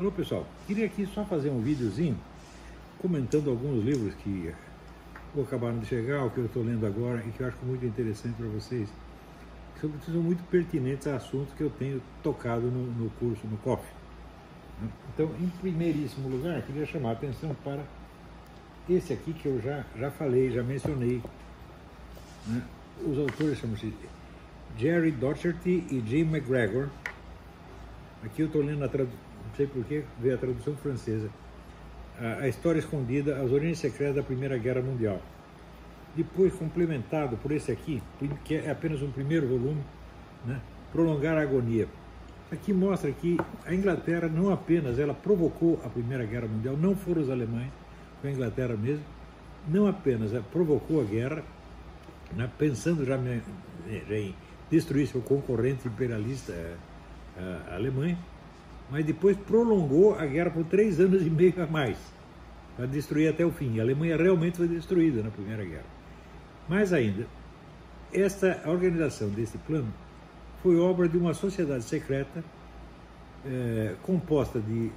Alô pessoal, queria aqui só fazer um videozinho comentando alguns livros que acabaram de chegar, o que eu estou lendo agora e que eu acho muito interessante para vocês, que são muito pertinentes a assuntos que eu tenho tocado no, no curso, no COF. Então, em primeiríssimo lugar, queria chamar a atenção para esse aqui que eu já, já falei, já mencionei. Né? Os autores chamam-se Jerry Docherty e Jim McGregor. Aqui eu estou lendo a tradução não sei porquê, veio a tradução francesa. A, a História Escondida, As Origens Secretas da Primeira Guerra Mundial. Depois complementado por esse aqui, que é apenas um primeiro volume, né? Prolongar a Agonia. Aqui mostra que a Inglaterra não apenas ela provocou a Primeira Guerra Mundial, não foram os alemães, foi a Inglaterra mesmo, não apenas provocou a guerra, né, pensando já, já, em destruir seu concorrente imperialista, a, a Alemanha, mas depois prolongou a guerra por três anos e meio a mais, para destruir até o fim. A Alemanha realmente foi destruída na Primeira Guerra. Mais ainda, esta organização desse plano foi obra de uma sociedade secreta é, composta de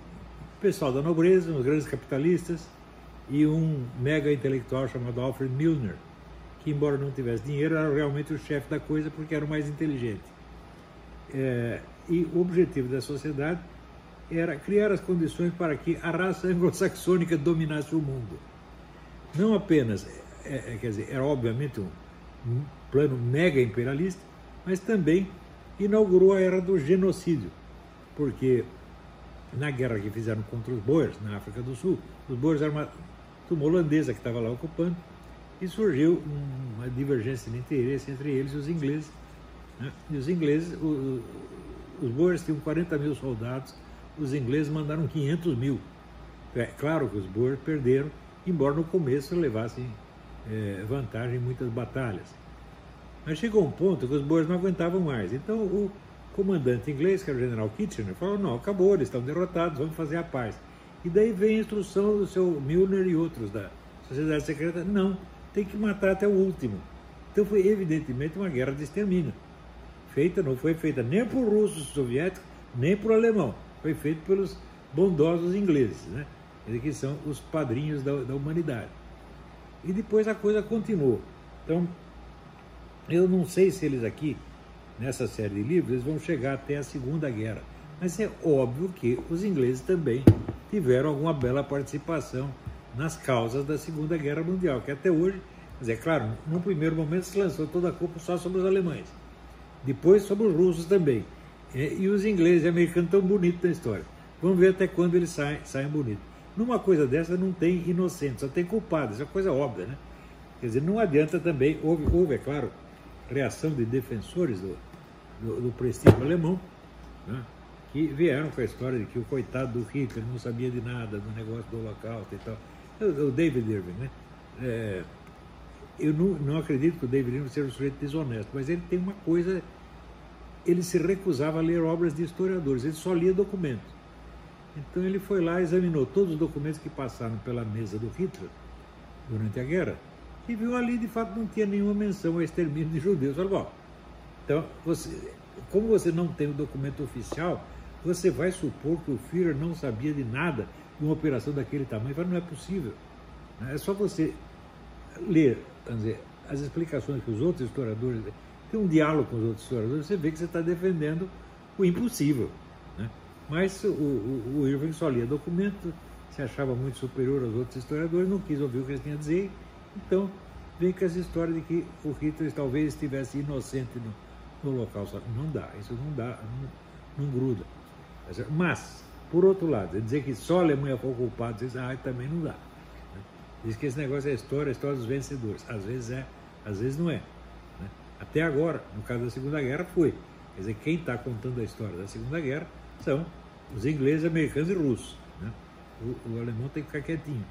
pessoal da nobreza, uns grandes capitalistas e um mega intelectual chamado Alfred Milner, que embora não tivesse dinheiro era realmente o chefe da coisa porque era o mais inteligente. É, e o objetivo da sociedade era criar as condições para que a raça anglo-saxônica dominasse o mundo. Não apenas, é, é, quer dizer, era obviamente um, um plano mega imperialista, mas também inaugurou a era do genocídio, porque na guerra que fizeram contra os Boers, na África do Sul, os Boers eram uma turma holandesa que estava lá ocupando, e surgiu uma divergência de interesse entre eles e os ingleses. Né? E os ingleses, o, os Boers tinham 40 mil soldados, os ingleses mandaram 500 mil. É claro que os Boers perderam, embora no começo levassem é, vantagem em muitas batalhas. Mas chegou um ponto que os Boers não aguentavam mais. Então o comandante inglês, que era o general Kitchener, falou: não, acabou, eles estão derrotados, vamos fazer a paz. E daí vem a instrução do seu Milner e outros da Sociedade Secreta: não, tem que matar até o último. Então foi evidentemente uma guerra de extermínio. Feita, não foi feita nem por russos soviéticos, nem por alemão foi feito pelos bondosos ingleses, né? Eles que são os padrinhos da, da humanidade. E depois a coisa continuou. Então, eu não sei se eles aqui, nessa série de livros, eles vão chegar até a Segunda Guerra. Mas é óbvio que os ingleses também tiveram alguma bela participação nas causas da Segunda Guerra Mundial, que até hoje, mas é claro, no primeiro momento se lançou toda a culpa só sobre os alemães, depois sobre os russos também. É, e os ingleses e americanos tão bonitos na história. Vamos ver até quando eles saem, saem bonitos. Numa coisa dessa não tem inocentes, só tem culpados, isso é coisa óbvia, né? Quer dizer, não adianta também, houve, houve é claro, reação de defensores do, do, do prestígio alemão, né? que vieram com a história de que o coitado do Hitler não sabia de nada do negócio do Holocausto e tal. O, o David Irving, né? É, eu não, não acredito que o David Irving seja um sujeito desonesto, mas ele tem uma coisa ele se recusava a ler obras de historiadores, ele só lia documentos. Então ele foi lá, examinou todos os documentos que passaram pela mesa do Hitler durante a guerra e viu ali, de fato, não tinha nenhuma menção ao extermínio de judeus. Falou, bom, então, você, como você não tem o documento oficial, você vai supor que o Führer não sabia de nada de uma operação daquele tamanho. Falei, não é possível. É só você ler dizer, as explicações que os outros historiadores tem um diálogo com os outros historiadores, você vê que você está defendendo o impossível. Né? Mas o, o, o Irving só lia documento, se achava muito superior aos outros historiadores, não quis ouvir o que eles tinham a dizer, então vem com essa história de que o Hitler talvez estivesse inocente no, no local. Não dá, isso não dá, não, não gruda. Mas, por outro lado, dizer que só a Alemanha foi culpada, diz, ah, também não dá. Né? Diz que esse negócio é história, a história dos vencedores. Às vezes é, às vezes não é. Até agora, no caso da Segunda Guerra, foi. Quer dizer, quem está contando a história da Segunda Guerra são os ingleses, americanos e russos. Né? O, o alemão tem que ficar quietinho.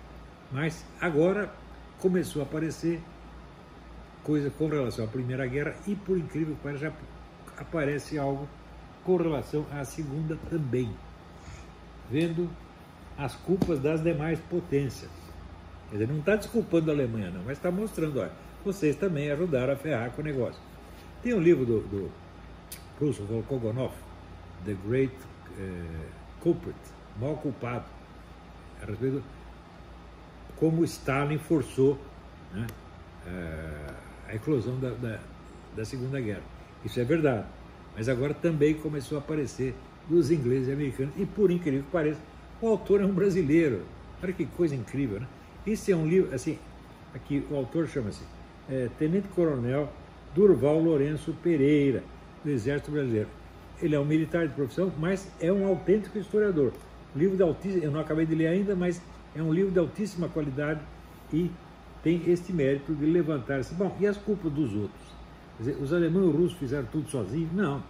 Mas agora começou a aparecer coisa com relação à Primeira Guerra e, por incrível que pareça, aparece algo com relação à Segunda também, vendo as culpas das demais potências. Quer dizer, não está desculpando a Alemanha, não, mas está mostrando, olha, vocês também ajudaram a ferrar com o negócio. Tem um livro do, do russo Volkogonov, The Great uh, Culprit, mal culpado a respeito como Stalin forçou né, eh, a eclosão da, da, da Segunda Guerra. Isso é verdade. Mas agora também começou a aparecer dos ingleses e americanos. E por incrível que pareça, o autor é um brasileiro. Olha que coisa incrível, né? Esse é um livro, assim, aqui o autor chama-se é, Tenente Coronel Durval Lourenço Pereira, do Exército Brasileiro. Ele é um militar de profissão, mas é um autêntico historiador. livro de altíssima, eu não acabei de ler ainda, mas é um livro de altíssima qualidade e tem este mérito de levantar-se. Bom, e as culpas dos outros? Dizer, os alemães e os russos fizeram tudo sozinhos? Não.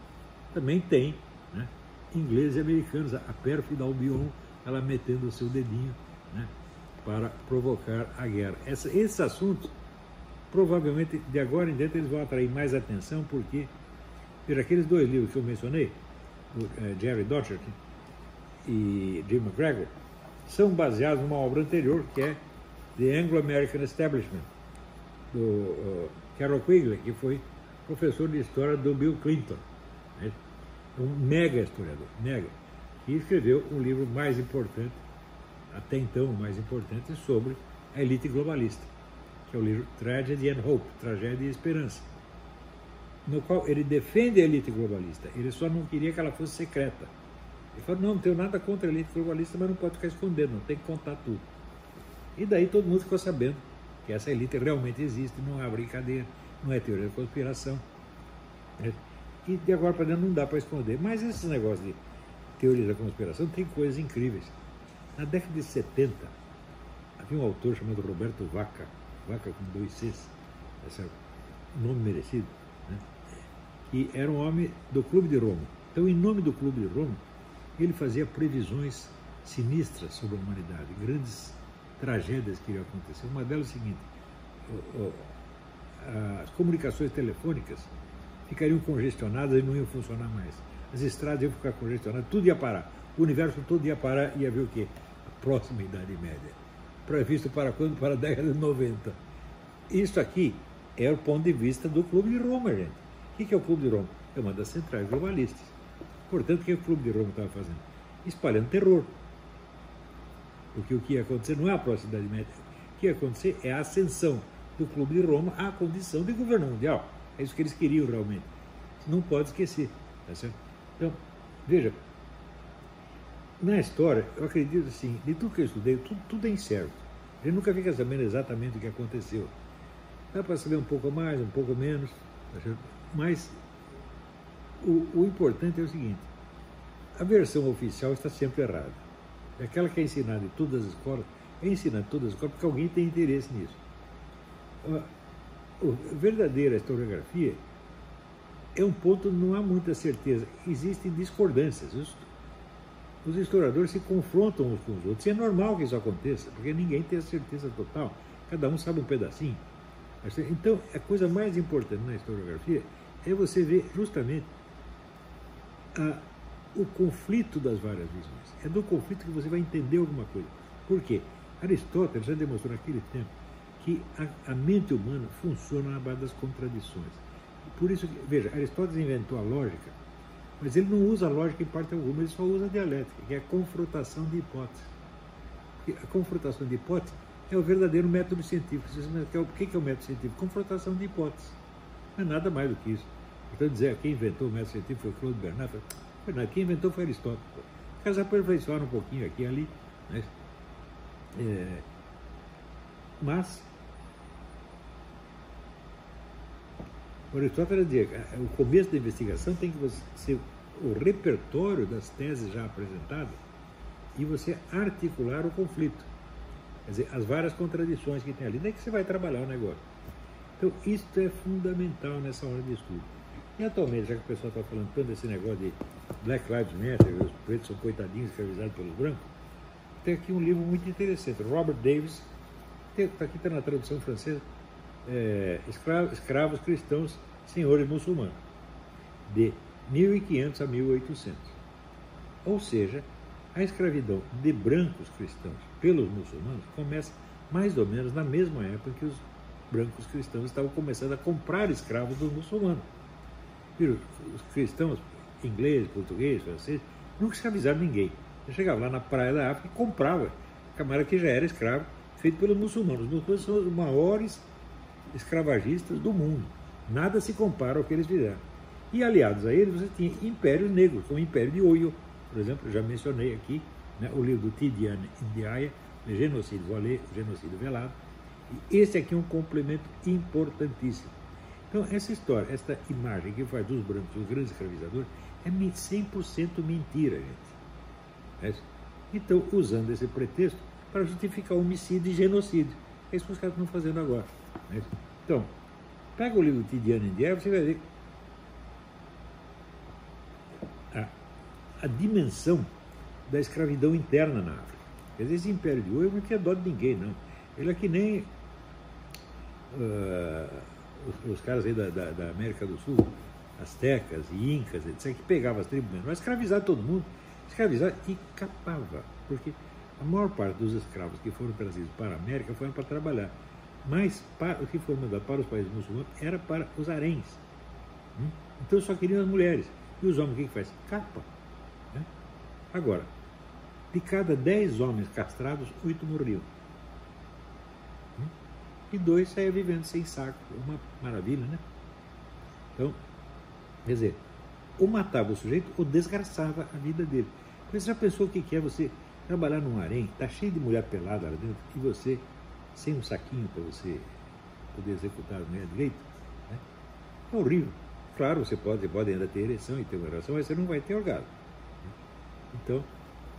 Também tem né, ingleses e americanos. A pérfida Albion, ela metendo o seu dedinho né, para provocar a guerra. Essa, esses assuntos, provavelmente, de agora em diante, eles vão atrair mais atenção, porque, veja, aqueles dois livros que eu mencionei, uh, Jerry Docherty e Jim McGregor, são baseados numa obra anterior, que é The Anglo-American Establishment, do uh, Carol Quigley, que foi professor de história do Bill Clinton, né? um mega historiador, mega, e escreveu o livro mais importante, até então o mais importante, sobre a elite globalista, que é o livro Tragedy and Hope, Tragédia e Esperança, no qual ele defende a elite globalista, ele só não queria que ela fosse secreta. Ele falou, não, não tenho nada contra a elite globalista, mas não pode ficar escondendo, não tem que contar tudo. E daí todo mundo ficou sabendo que essa elite realmente existe, não é brincadeira não é teoria da conspiração. Né? E de agora para dentro não dá para esconder. Mas esses negócios de teoria da conspiração tem coisas incríveis. Na década de 70, havia um autor chamado Roberto Vaca, Vaca com dois Cs, esse é um nome merecido, né? era um homem do Clube de Roma. Então, em nome do Clube de Roma, ele fazia previsões sinistras sobre a humanidade, grandes tragédias que iriam acontecer. Uma delas é o seguinte: as comunicações telefônicas ficariam congestionadas e não iam funcionar mais. As estradas iam ficar congestionadas, tudo ia parar. O universo todo ia parar e ia ver o quê? A próxima Idade Média. Previsto para quando? Para a década de 90. Isso aqui é o ponto de vista do Clube de Roma, gente. O que é o Clube de Roma? É uma das centrais globalistas. Portanto, o que o Clube de Roma estava fazendo? Espalhando terror. Porque o que ia acontecer não é a próxima Idade Média. O que ia acontecer é a ascensão do Clube de Roma à condição de governo mundial. É isso que eles queriam realmente. Não pode esquecer. Tá certo? Então, veja, na história, eu acredito assim, de tudo que eu estudei, tudo, tudo é incerto. A gente nunca fica sabendo exatamente o que aconteceu. Dá para saber um pouco mais, um pouco menos, tá mas o, o importante é o seguinte: a versão oficial está sempre errada. Aquela que é ensinada em todas as escolas, é ensinada em todas as escolas porque alguém tem interesse nisso a verdadeira historiografia é um ponto não há muita certeza. Existem discordâncias. Os, os historiadores se confrontam uns com os outros. E é normal que isso aconteça, porque ninguém tem a certeza total. Cada um sabe um pedacinho. Então, a coisa mais importante na historiografia é você ver justamente a, o conflito das várias visões. É do conflito que você vai entender alguma coisa. Por quê? Aristóteles já demonstrou naquele tempo que a, a mente humana funciona na base das contradições. Por isso, veja, Aristóteles inventou a lógica, mas ele não usa lógica em parte alguma, ele só usa dialética, que é a confrontação de hipóteses. a confrontação de hipóteses é o verdadeiro método científico. O que é o método científico? Confrontação de hipóteses. Não é nada mais do que isso. Então, dizer quem inventou o método científico foi Claude Bernard. Nada, quem inventou foi Aristóteles. Os caras aperfeiçoaram um pouquinho aqui e ali. Né? É, mas Aristóteles dizia que o começo da investigação tem que ser o repertório das teses já apresentadas e você articular o conflito. Quer dizer, as várias contradições que tem ali. Daí que você vai trabalhar o negócio. Então, isso é fundamental nessa hora de estudo. E atualmente, já que o pessoal está falando tanto desse negócio de Black Lives Matter, os pretos são coitadinhos escravizados pelos brancos, tem aqui um livro muito interessante. Robert Davis, tá aqui está na tradução francesa, é, escravos, escravos cristãos, senhores muçulmanos, de 1500 a 1800. Ou seja, a escravidão de brancos cristãos pelos muçulmanos começa mais ou menos na mesma época que os brancos cristãos estavam começando a comprar escravos dos muçulmanos. Os cristãos ingleses, portugueses, franceses, nunca escravizaram ninguém. Você chegava lá na praia da África e comprava camarada que já era escravo, feito pelos muçulmanos. Os muçulmanos são os maiores escravagistas do mundo. Nada se compara ao que eles fizeram. E aliados a eles, você tinha impérios negros, como o Império de Oyo, por exemplo, já mencionei aqui, né, o livro do Tidiane Indiaia, Genocídio, vou ler Genocídio Velado. E esse aqui é um complemento importantíssimo. Então, essa história, essa imagem que faz dos brancos os grandes escravizadores, é 100% mentira, gente. É então, usando esse pretexto para justificar homicídio e genocídio. É isso que os caras estão fazendo agora. Né? Então, pega o livro Tidiane Indiaia, você vai ver a, a dimensão da escravidão interna na África. Quer dizer, esse império de ouro não tinha dó de ninguém, não. Ele é que nem uh, os, os, caras aí da, da, da, América do Sul, astecas e incas, etc., que pegavam as tribos mas escravizavam todo mundo, escravizava e capava, porque a maior parte dos escravos que foram trazidos para a América foram para trabalhar. Mas para, o que foi mandado para os países muçulmanos era para os haréns. Hum? Então só queriam as mulheres. E os homens o que, que faz? Capa. Né? Agora, de cada dez homens castrados, oito morriam. Hum? E dois saíam vivendo sem saco. Uma maravilha, né? Então, quer dizer, ou matava o sujeito ou desgraçava a vida dele. Mas já pensou o que é você trabalhar num harém, tá cheio de mulher pelada lá dentro, e você, sem um saquinho para você poder executar mulher direito? Né? É horrível. Claro, você pode, pode ainda ter ereção e ter uma relação, mas você não vai ter orgasmo. Então,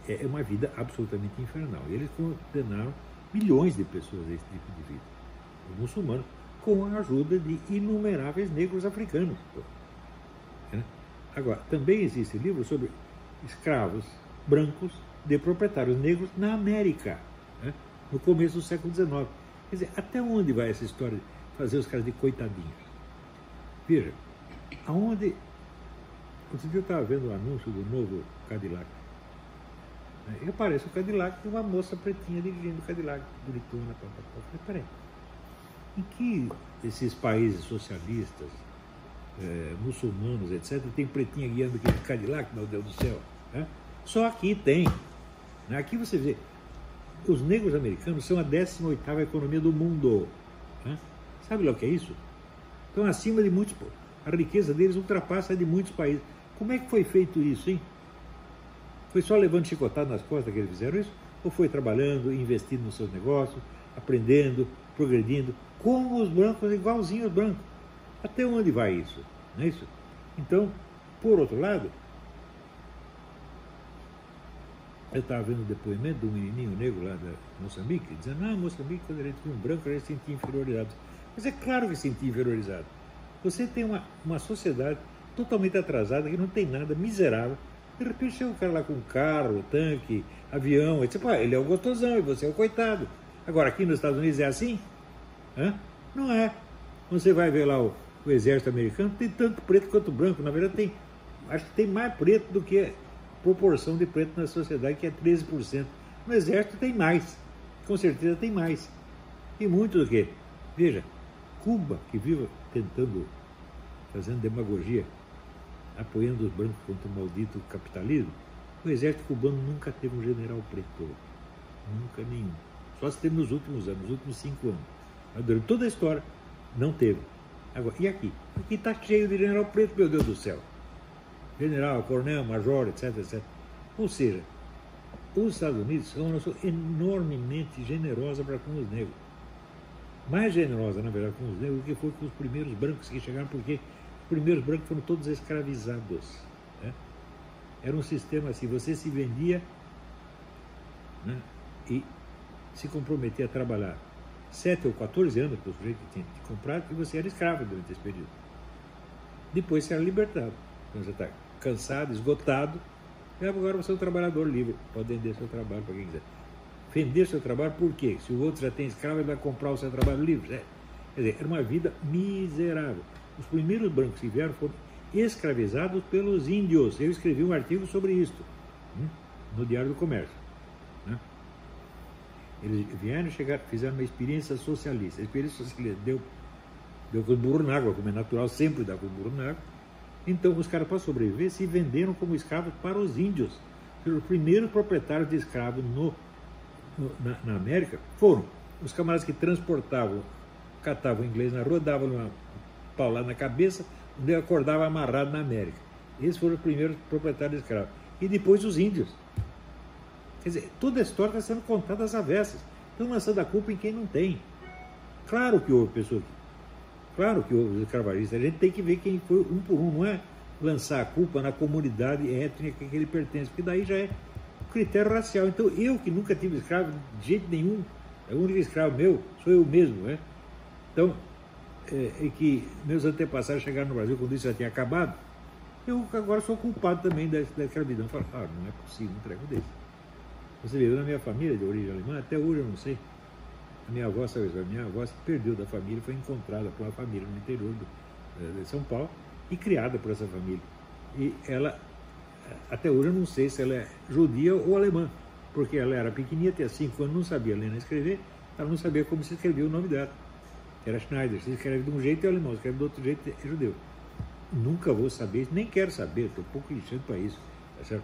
é, é uma vida absolutamente infernal. E eles condenaram milhões de pessoas a esse tipo de vida. Os muçulmanos, com a ajuda de inumeráveis negros africanos. Né? Agora, também existe livro sobre escravos brancos de proprietários negros na América, né? No começo do século XIX. Quer dizer, até onde vai essa história de fazer os caras de coitadinhos? Veja, aonde. Outro dia eu estava vendo o anúncio do novo Cadillac. Né? E aparece o Cadillac e uma moça pretinha dirigindo o Cadillac, bonitona. Pá, pá, pá. Eu falei, peraí, em que esses países socialistas, é, muçulmanos, etc., tem pretinha guiando aquele Cadillac, meu Deus do céu? Né? Só aqui tem. Né? Aqui você vê, os negros americanos são a 18ª economia do mundo. Né? Sabe lá o que é isso? Estão acima de muitos. A riqueza deles ultrapassa a de muitos países. Como é que foi feito isso, hein? Foi só levando chicotado nas costas que eles fizeram isso? Ou foi trabalhando, investindo nos seus negócios, aprendendo, progredindo, como os brancos, igualzinho aos brancos? Até onde vai isso? Não é isso? Então, por outro lado, Eu estava vendo o depoimento de um menininho negro lá da Moçambique, dizendo, ah, Moçambique, quando a gente viu um branco, a gente se sentia inferiorizado. Mas é claro que se sentia inferiorizado. Você tem uma, uma sociedade totalmente atrasada, que não tem nada, miserável. De repente chega um cara lá com carro, tanque, avião, etc. Ele é o gostosão e você é o coitado. Agora, aqui nos Estados Unidos é assim? Hã? Não é. Você vai ver lá o, o exército americano, tem tanto preto quanto branco. Na verdade, tem, acho que tem mais preto do que proporção de preto na sociedade, que é 13%. No exército tem mais, com certeza tem mais. E muito do que? Veja, Cuba, que vive tentando, fazendo demagogia, apoiando os brancos contra o maldito capitalismo, o exército cubano nunca teve um general preto. Nunca nenhum. Só se teve nos últimos anos, nos últimos cinco anos. Mas durante toda a história, não teve. Agora, e aqui? Aqui está cheio de general preto, meu Deus do céu general, coronel, major, etc, etc. Ou seja, os Estados Unidos são uma nação enormemente generosa para com os negros. Mais generosa, na verdade, com os negros do que foi com os primeiros brancos que chegaram, porque os primeiros brancos foram todos escravizados. Né? Era um sistema assim, você se vendia né, e se comprometia a trabalhar 7 ou 14 anos para o sujeito que tinha comprado e você era escravo durante esse período. Depois você era libertado. Então cansado, esgotado. E agora você é um trabalhador livre, pode vender seu trabalho para quem quiser. Vender seu trabalho por quê? Se o outro já tem escravo, ele vai comprar o seu trabalho livre. É. Quer dizer, era uma vida miserável. Os primeiros brancos que vieram foram escravizados pelos índios. Eu escrevi um artigo sobre isso hum, no Diário do Comércio. Né? Eles vieram chegar, fizeram uma experiência socialista. A experiência socialista deu, deu com burro na água, como é natural, sempre dá com burro na água então, os caras, para sobreviver, se venderam como escravos para os índios. Os primeiros proprietários de escravos no, no, na, na, América foram os camaradas que transportavam, catavam inglês na rua, davam uma paulada na cabeça, onde acordava amarrado na América. Esses foram os primeiros proprietários de escravos. E depois os índios. Quer dizer, toda a história está sendo contada às avessas. Estão lançando a culpa em quem não tem. Claro que houve pessoas que. Claro que houve escravagistas. A gente tem que ver quem foi um por um, não é lançar a culpa na comunidade étnica que ele pertence, porque daí já é critério racial. Então eu que nunca tive escravo de jeito nenhum, é o único escravo meu, sou eu mesmo. Né? Então, é, é que meus antepassados chegaram no Brasil quando isso já tinha acabado, eu agora sou culpado também da, da escravidão. Falo, ah, não é possível um treco desse. Você vê, eu na minha família de origem alemã, até hoje eu não sei. A minha avó, a minha avó se perdeu da família, foi encontrada por uma família no interior do, eh, de São Paulo e criada por essa família. E ela, até hoje eu não sei se ela é judia ou alemã, porque ela era pequenininha, tinha cinco anos, não sabia ler nem escrever, ela não sabia como se escrevia o nome dela. Era Schneider, se escreve de um jeito é alemão, se escreve do outro jeito é judeu. Nunca vou saber, nem quero saber, estou um pouco lixando para isso. Tá certo?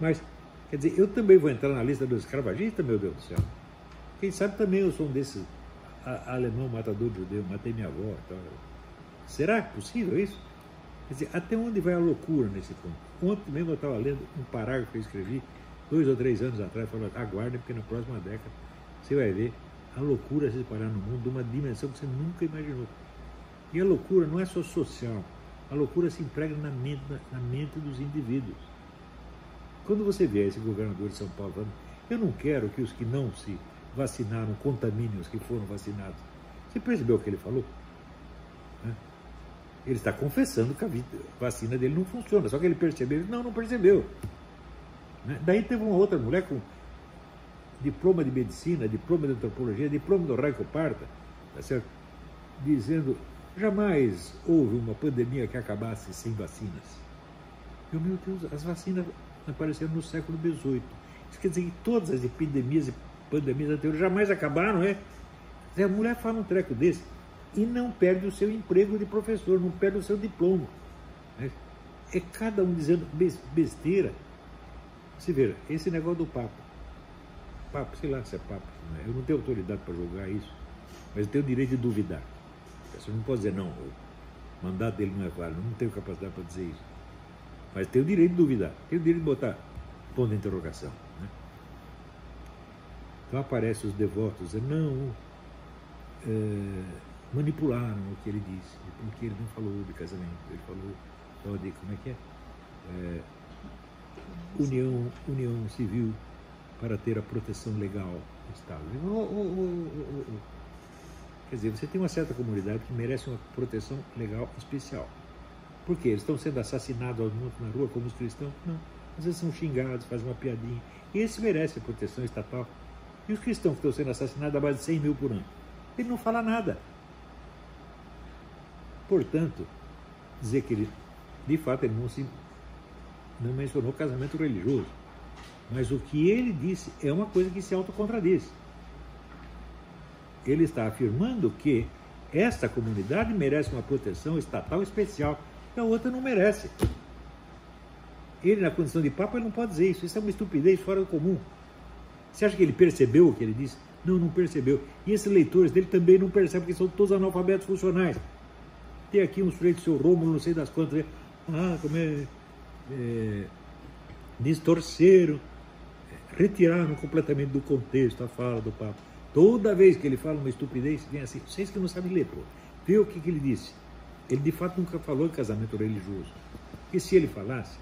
Mas Quer dizer, eu também vou entrar na lista dos escravagistas, meu Deus do céu. Quem sabe também eu sou um desses alemão matador de judeu, matei minha avó. Será possível isso? Quer dizer, até onde vai a loucura nesse ponto? Ontem mesmo eu estava lendo um parágrafo que eu escrevi, dois ou três anos atrás, falando, aguardem, porque na próxima década você vai ver a loucura se espalhar no mundo de uma dimensão que você nunca imaginou. E a loucura não é só social, a loucura se emprega na mente, na mente dos indivíduos. Quando você vê esse governador de São Paulo falando, eu não quero que os que não se vacinaram contaminem os que foram vacinados. Você percebeu o que ele falou? Ele está confessando que a vacina dele não funciona, só que ele percebeu, não, não percebeu. Daí teve uma outra mulher com diploma de medicina, diploma de antropologia, diploma do Raico Parta, tá certo? dizendo jamais houve uma pandemia que acabasse sem vacinas. Eu, meu Deus, as vacinas apareceram no século XVIII. Isso quer dizer que todas as epidemias e pandemias anteriores jamais acabaram, é? A mulher fala um treco desse e não perde o seu emprego de professor, não perde o seu diploma. Né? É cada um dizendo besteira. Se vê, esse negócio do papo. Papo, sei lá se é papo. Né? Eu não tenho autoridade para julgar isso, mas eu tenho o direito de duvidar. Você não pode dizer, não, o mandato dele não é válido, não tenho capacidade para dizer isso. Mas tem o direito de duvidar, tem o direito de botar ponto de interrogação. Então aparecem os devotos, não, é, manipularam o que ele disse, porque ele não falou de casamento, ele falou só de, como é que é? é união, união civil para ter a proteção legal estável. Oh, oh, oh, Quer dizer, você tem uma certa comunidade que merece uma proteção legal especial. Por quê? Eles estão sendo assassinados aos montes na rua como os cristãos? Não. Às vezes são xingados, fazem uma piadinha. Esse merece proteção estatal. E os cristãos que estão sendo assassinados a base de 100 mil por ano? Ele não fala nada. Portanto, dizer que ele, de fato, ele não, se, não mencionou casamento religioso. Mas o que ele disse é uma coisa que se autocontradiz. Ele está afirmando que esta comunidade merece uma proteção estatal especial a outra não merece. Ele, na condição de Papa, não pode dizer isso. Isso é uma estupidez fora do comum. Você acha que ele percebeu o que ele disse? Não, não percebeu. E esses leitores dele também não percebem, porque são todos analfabetos funcionais. Tem aqui um sujeito, seu Rômulo, não sei das quantas, ah, como é, é distorceram, retiraram completamente do contexto a fala do Papa. Toda vez que ele fala uma estupidez, vem assim, vocês que não sabem ler, pô, vê o que, que ele disse. Ele de fato nunca falou em casamento religioso. E se ele falasse,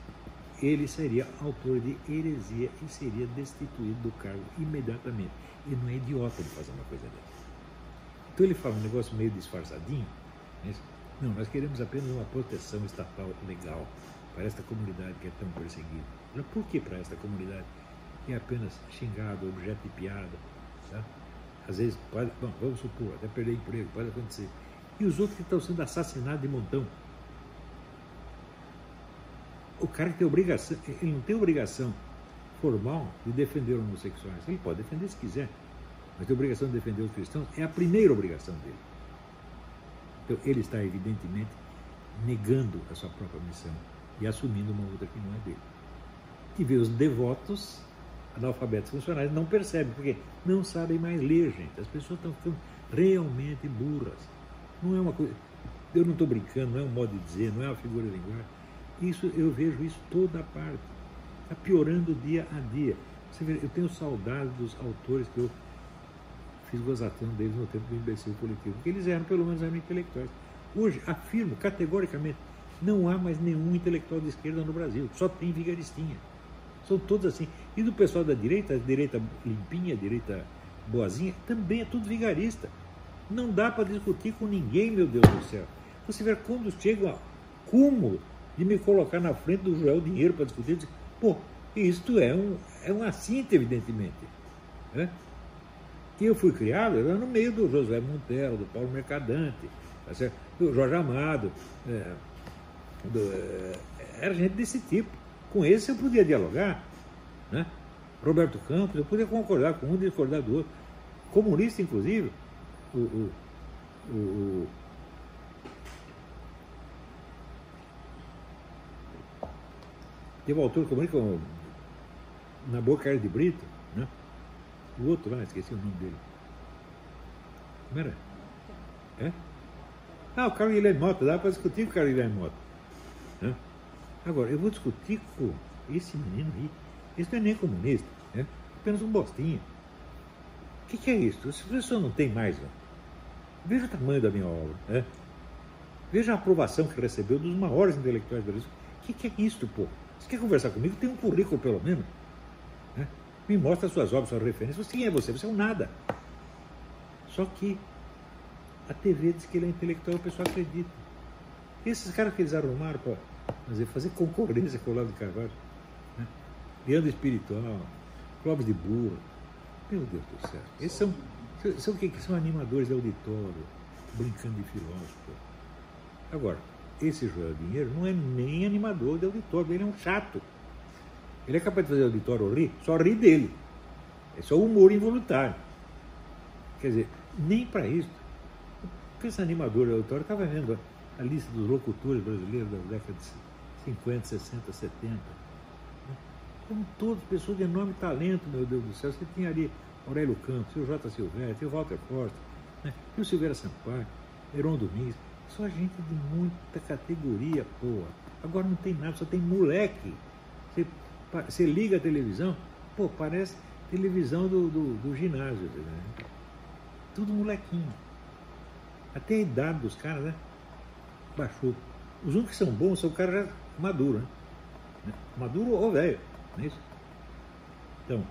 ele seria autor de heresia e seria destituído do cargo imediatamente. Ele não é idiota de fazer uma coisa dessa. Então ele fala um negócio meio disfarçadinho. Mas, não, nós queremos apenas uma proteção estatal legal para esta comunidade que é tão perseguida. Por que para esta comunidade que é apenas xingado, objeto de piada? Sabe? Às vezes, pode, bom, vamos supor, até perder emprego, pode acontecer e os outros que estão sendo assassinados de montão. O cara tem obrigação, ele não tem obrigação formal de defender homossexuais. Ele pode defender se quiser, mas tem obrigação de defender os cristãos. É a primeira obrigação dele. Então ele está evidentemente negando a sua própria missão e assumindo uma outra que não é dele. E vê os devotos analfabetos funcionais não percebem, porque não sabem mais ler, gente. As pessoas estão ficando realmente burras. Não é uma coisa. Eu não estou brincando, não é um modo de dizer, não é uma figura de linguagem. Isso, eu vejo isso toda parte. Está piorando dia a dia. Você vê, eu tenho saudade dos autores que eu fiz gozação deles no tempo do imbecil coletivo, porque eles eram, pelo menos, eram intelectuais. Hoje, afirmo categoricamente, não há mais nenhum intelectual de esquerda no Brasil, só tem vigaristinha. São todos assim. E do pessoal da direita, a direita limpinha, a direita boazinha, também é tudo vigarista. Não dá para discutir com ninguém, meu Deus do céu. Você vê quando chega cúmulo de me colocar na frente do Joel Dinheiro para discutir, pô, isto é um, é um assinte, evidentemente. Né? E eu fui criado era no meio do José Montero, do Paulo Mercadante, tá do Jorge Amado. É, do, é, era gente desse tipo. Com esse eu podia dialogar. Né? Roberto Campos, eu podia concordar com um discordar do outro. Comunista, inclusive, o, o, o, teve um autor comunista na boca de Brito, né? O outro lá, esqueci o nome dele. Como era? É? Ah, o Carlos Guilherme Mota, dá para discutir com o Carlos Guilherme Mota. Né? Agora, eu vou discutir com esse menino aí. Esse não é nem comunista, né? apenas um bostinho. O que, que, é isso? Essa pessoa não tem mais. Né? Veja o tamanho da minha obra. Né? Veja a aprovação que recebeu dos maiores intelectuais do Brasil. O que, que, é isso, pô? Você quer conversar comigo? Tem um currículo, pelo menos. Né? Me mostra suas obras, suas referências. Quem é você? Você é um nada. Só que a TV diz que ele é intelectual e o pessoal acredita. E esses caras que eles arrumaram para fazer, concorrência com o Lado de Carvalho. Né? Leandro Espiritual, Clóvis de Burro. Meu Deus do céu. Esses são, são, o que? São animadores de auditório, brincando de filósofo. Agora, esse Joel Dinheiro não é nem animador de auditório, ele é um chato. Ele é capaz de fazer auditório rir, só rir dele. É só humor involuntário. Quer dizer, nem para isso. Esse animador de auditório estava vendo a lista dos locutores brasileiros da década de 50, 60, 70. Como todas pessoas de enorme talento, meu Deus do céu. Você tinha ali Aurélio Campos, o J. Silvestre, o Walter Costa, né? e o Silveira Sampaio, Heron Domingues. Só gente de muita categoria, porra. Agora não tem nada, só tem moleque. Você, você liga a televisão, pô, parece televisão do, do, do ginásio. Né? Tudo molequinho. Até a idade dos caras, né? Baixou. Os únicos que são bons são o cara maduro, né? Maduro ou velho, não é isso? Então,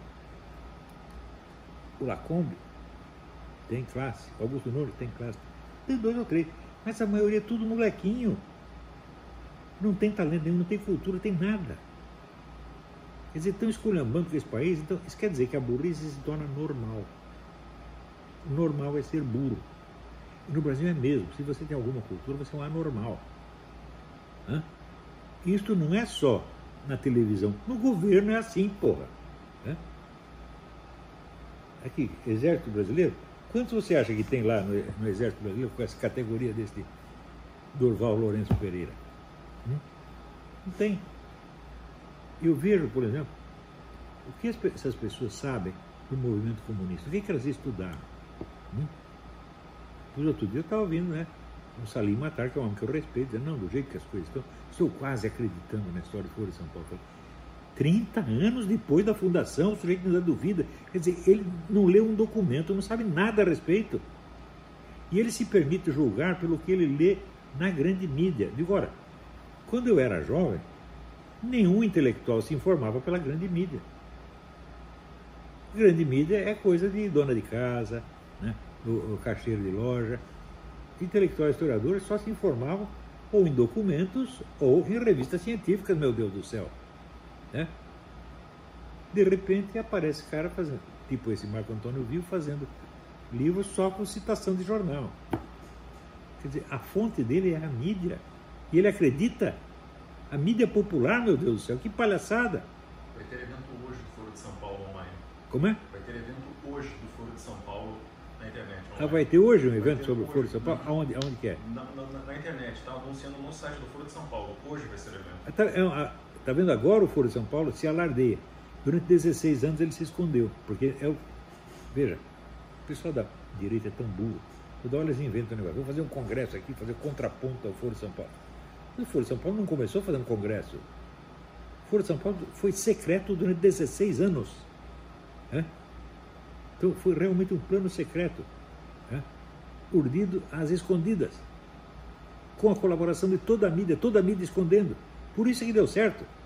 o Lacombe tem classe, Augusto Nunes tem classe, tem dois ou três. Mas a maioria é tudo molequinho. Não tem talento nenhum, não tem cultura, tem nada. Quer dizer, estão esculhambando esse país, então isso quer dizer que a burrice se torna normal. O normal é ser burro. E no Brasil é mesmo. Se você tem alguma cultura, você é um anormal. Hã? Isto não é só na televisão. No governo é assim, porra. Hã? Aqui, Exército Brasileiro, Quantos você acha que tem lá no, no Exército Brasileiro com essa categoria desse Durval Lourenço Pereira? Hum? Não tem. Eu vejo, por exemplo, o que essas pessoas sabem do movimento comunista? O que, é que elas estudaram? Hum? Outro dia eu estava ouvindo, né? O Salim Matar, que é um homem que eu respeito, dizendo, não, do jeito que as coisas estão, estou quase acreditando na história de Folha de São Paulo. 30 anos depois da fundação, o sujeito ainda duvida. Quer dizer, ele não leu um documento, não sabe nada a respeito. E ele se permite julgar pelo que ele lê na grande mídia. Digo, ora, quando eu era jovem, nenhum intelectual se informava pela grande mídia. Grande mídia é coisa de dona de casa, né? o, o caixeiro de loja. Intelectuais historiadores só se informavam ou em documentos ou em revistas científicas, meu Deus do céu. Né? De repente aparece cara fazendo, tipo esse Marco Antônio Vivo, fazendo livros só com citação de jornal. Quer dizer, a fonte dele é a mídia. E ele acredita. A mídia popular, meu Deus do céu, que palhaçada. Vai ter evento hoje do Foro de São Paulo online. Como é? Vai ter evento hoje do Foro de São Paulo na internet. Online. Ah, vai ter hoje um evento sobre o Foro de São Paulo? Aonde, aonde que é? Na, na, na internet, está anunciando no site do Foro de São Paulo. Hoje vai ser o evento. Tá, é Está vendo agora o Foro de São Paulo se alardeia. Durante 16 anos ele se escondeu, porque é o. Veja, o pessoal da direita é tão burro. Toda hora eles inventam um negócio. Vou fazer um congresso aqui, fazer contraponto ao Foro de São Paulo. O Foro de São Paulo não começou fazendo congresso. O Foro de São Paulo foi secreto durante 16 anos. Então foi realmente um plano secreto, urdido às escondidas, com a colaboração de toda a mídia, toda a mídia escondendo. Por isso é que deu certo.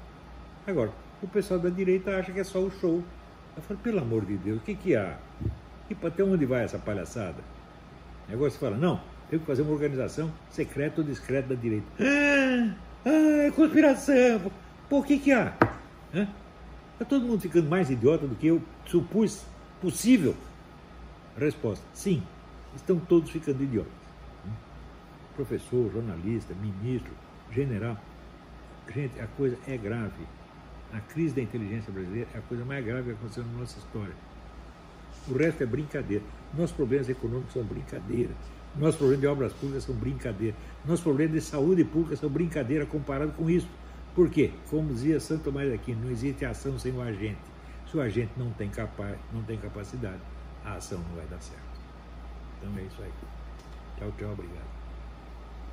Agora, o pessoal da direita acha que é só o show. Eu falo, pelo amor de Deus, o que, que há? E até onde vai essa palhaçada? Agora você fala, não, tem que fazer uma organização secreta ou discreta da direita. Ah, é conspiração! Pô, o que, que há? Está todo mundo ficando mais idiota do que eu supus possível? Resposta: sim, estão todos ficando idiotas. Professor, jornalista, ministro, general. Gente, a coisa é grave. A crise da inteligência brasileira é a coisa mais grave que aconteceu na nossa história. O resto é brincadeira. Nossos problemas econômicos são brincadeira. Nossos problemas de obras públicas são brincadeira. Nossos problemas de saúde pública são brincadeira comparado com isso. Por quê? Como dizia Santo Tomás aqui, não existe ação sem o agente. Se o agente não tem, capaz, não tem capacidade, a ação não vai dar certo. Então é isso aí. Tchau, tchau, obrigado.